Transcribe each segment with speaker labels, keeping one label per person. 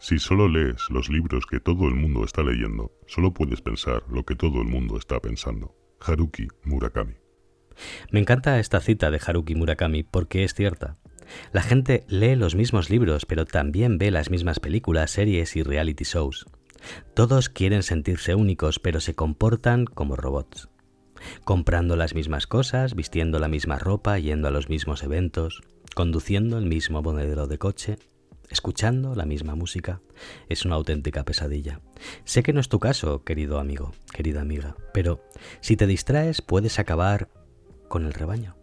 Speaker 1: Si solo lees los libros que todo el mundo está leyendo, solo puedes pensar lo que todo el mundo está pensando. Haruki Murakami.
Speaker 2: Me encanta esta cita de Haruki Murakami porque es cierta. La gente lee los mismos libros, pero también ve las mismas películas, series y reality shows. Todos quieren sentirse únicos, pero se comportan como robots. Comprando las mismas cosas, vistiendo la misma ropa, yendo a los mismos eventos, conduciendo el mismo modelo de coche, escuchando la misma música. Es una auténtica pesadilla. Sé que no es tu caso, querido amigo, querida amiga, pero si te distraes puedes acabar con el rebaño.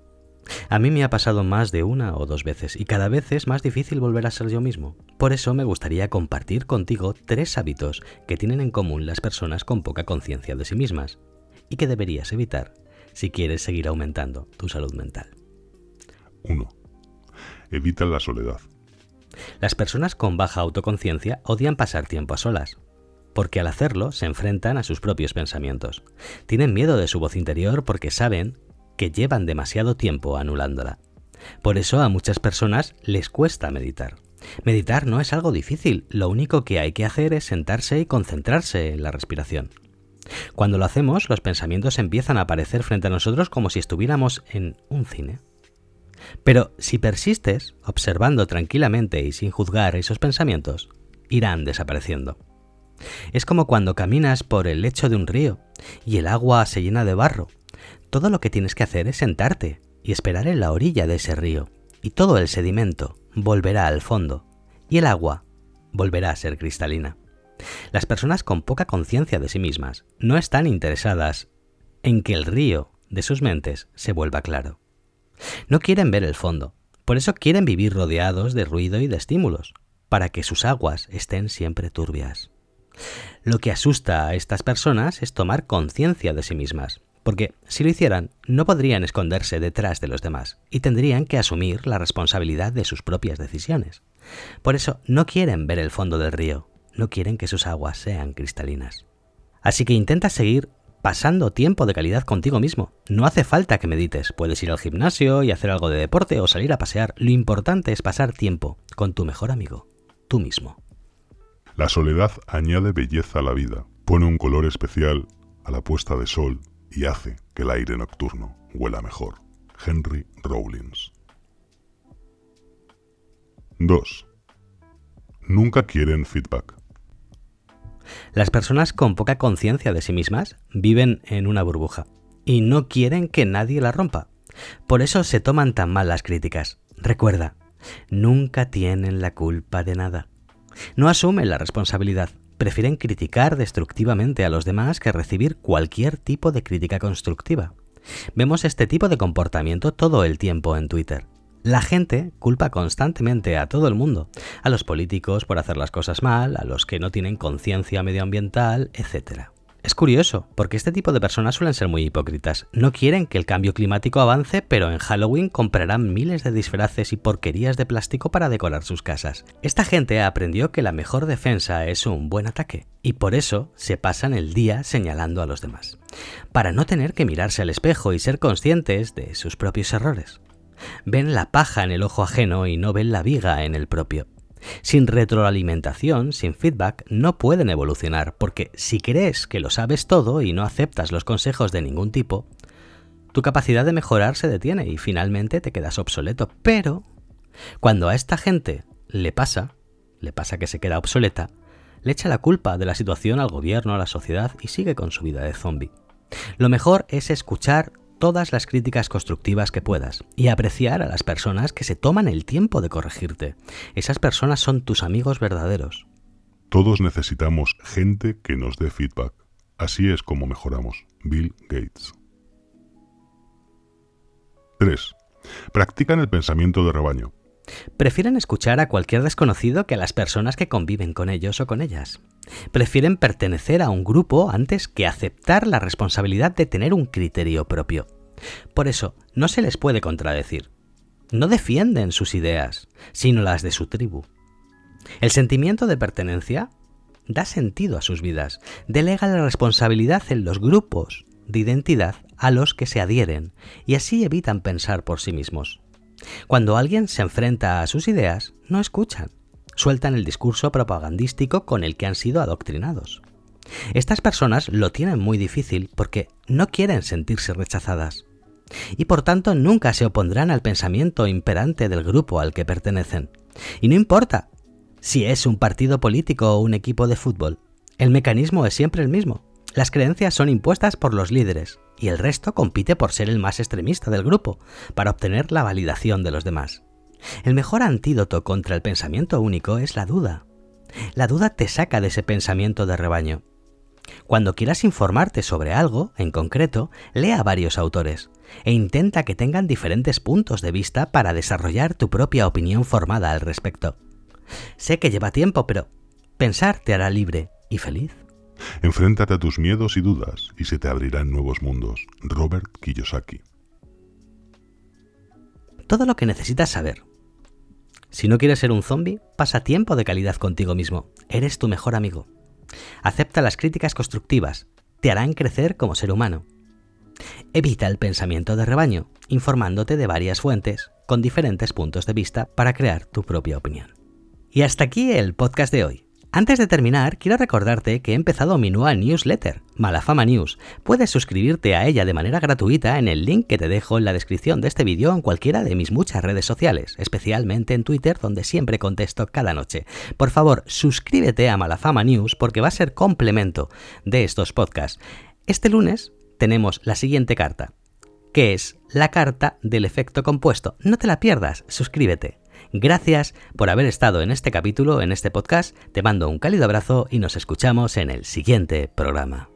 Speaker 2: A mí me ha pasado más de una o dos veces y cada vez es más difícil volver a ser yo mismo. Por eso me gustaría compartir contigo tres hábitos que tienen en común las personas con poca conciencia de sí mismas y que deberías evitar si quieres seguir aumentando tu salud mental.
Speaker 1: 1. Evita la soledad.
Speaker 2: Las personas con baja autoconciencia odian pasar tiempo a solas, porque al hacerlo se enfrentan a sus propios pensamientos. Tienen miedo de su voz interior porque saben que llevan demasiado tiempo anulándola. Por eso a muchas personas les cuesta meditar. Meditar no es algo difícil, lo único que hay que hacer es sentarse y concentrarse en la respiración. Cuando lo hacemos, los pensamientos empiezan a aparecer frente a nosotros como si estuviéramos en un cine. Pero si persistes, observando tranquilamente y sin juzgar esos pensamientos, irán desapareciendo. Es como cuando caminas por el lecho de un río y el agua se llena de barro todo lo que tienes que hacer es sentarte y esperar en la orilla de ese río, y todo el sedimento volverá al fondo, y el agua volverá a ser cristalina. Las personas con poca conciencia de sí mismas no están interesadas en que el río de sus mentes se vuelva claro. No quieren ver el fondo, por eso quieren vivir rodeados de ruido y de estímulos, para que sus aguas estén siempre turbias. Lo que asusta a estas personas es tomar conciencia de sí mismas, porque si lo hicieran, no podrían esconderse detrás de los demás y tendrían que asumir la responsabilidad de sus propias decisiones. Por eso no quieren ver el fondo del río, no quieren que sus aguas sean cristalinas. Así que intenta seguir pasando tiempo de calidad contigo mismo. No hace falta que medites, puedes ir al gimnasio y hacer algo de deporte o salir a pasear. Lo importante es pasar tiempo con tu mejor amigo, tú mismo.
Speaker 1: La soledad añade belleza a la vida, pone un color especial a la puesta de sol y hace que el aire nocturno huela mejor. Henry Rollins. 2. Nunca quieren feedback.
Speaker 2: Las personas con poca conciencia de sí mismas viven en una burbuja y no quieren que nadie la rompa. Por eso se toman tan mal las críticas. Recuerda, nunca tienen la culpa de nada. No asumen la responsabilidad prefieren criticar destructivamente a los demás que recibir cualquier tipo de crítica constructiva. Vemos este tipo de comportamiento todo el tiempo en Twitter. La gente culpa constantemente a todo el mundo, a los políticos por hacer las cosas mal, a los que no tienen conciencia medioambiental, etc. Es curioso, porque este tipo de personas suelen ser muy hipócritas. No quieren que el cambio climático avance, pero en Halloween comprarán miles de disfraces y porquerías de plástico para decorar sus casas. Esta gente aprendió que la mejor defensa es un buen ataque, y por eso se pasan el día señalando a los demás, para no tener que mirarse al espejo y ser conscientes de sus propios errores. Ven la paja en el ojo ajeno y no ven la viga en el propio. Sin retroalimentación, sin feedback, no pueden evolucionar, porque si crees que lo sabes todo y no aceptas los consejos de ningún tipo, tu capacidad de mejorar se detiene y finalmente te quedas obsoleto. Pero, cuando a esta gente le pasa, le pasa que se queda obsoleta, le echa la culpa de la situación al gobierno, a la sociedad y sigue con su vida de zombie. Lo mejor es escuchar todas las críticas constructivas que puedas y apreciar a las personas que se toman el tiempo de corregirte. Esas personas son tus amigos verdaderos.
Speaker 1: Todos necesitamos gente que nos dé feedback. Así es como mejoramos. Bill Gates. 3. Practican el pensamiento de rebaño.
Speaker 2: Prefieren escuchar a cualquier desconocido que a las personas que conviven con ellos o con ellas. Prefieren pertenecer a un grupo antes que aceptar la responsabilidad de tener un criterio propio. Por eso, no se les puede contradecir. No defienden sus ideas, sino las de su tribu. El sentimiento de pertenencia da sentido a sus vidas, delega la responsabilidad en los grupos de identidad a los que se adhieren y así evitan pensar por sí mismos. Cuando alguien se enfrenta a sus ideas, no escuchan. Sueltan el discurso propagandístico con el que han sido adoctrinados. Estas personas lo tienen muy difícil porque no quieren sentirse rechazadas y por tanto nunca se opondrán al pensamiento imperante del grupo al que pertenecen. Y no importa si es un partido político o un equipo de fútbol, el mecanismo es siempre el mismo. Las creencias son impuestas por los líderes y el resto compite por ser el más extremista del grupo, para obtener la validación de los demás. El mejor antídoto contra el pensamiento único es la duda. La duda te saca de ese pensamiento de rebaño. Cuando quieras informarte sobre algo, en concreto, lea a varios autores e intenta que tengan diferentes puntos de vista para desarrollar tu propia opinión formada al respecto. Sé que lleva tiempo, pero pensar te hará libre y feliz.
Speaker 1: Enfréntate a tus miedos y dudas y se te abrirán nuevos mundos. Robert Kiyosaki.
Speaker 2: Todo lo que necesitas saber. Si no quieres ser un zombie, pasa tiempo de calidad contigo mismo. Eres tu mejor amigo. Acepta las críticas constructivas. Te harán crecer como ser humano. Evita el pensamiento de rebaño, informándote de varias fuentes, con diferentes puntos de vista para crear tu propia opinión. Y hasta aquí el podcast de hoy. Antes de terminar, quiero recordarte que he empezado mi nueva newsletter, Malafama News. Puedes suscribirte a ella de manera gratuita en el link que te dejo en la descripción de este vídeo en cualquiera de mis muchas redes sociales, especialmente en Twitter donde siempre contesto cada noche. Por favor, suscríbete a Malafama News porque va a ser complemento de estos podcasts. Este lunes tenemos la siguiente carta, que es la carta del efecto compuesto. No te la pierdas, suscríbete. Gracias por haber estado en este capítulo, en este podcast. Te mando un cálido abrazo y nos escuchamos en el siguiente programa.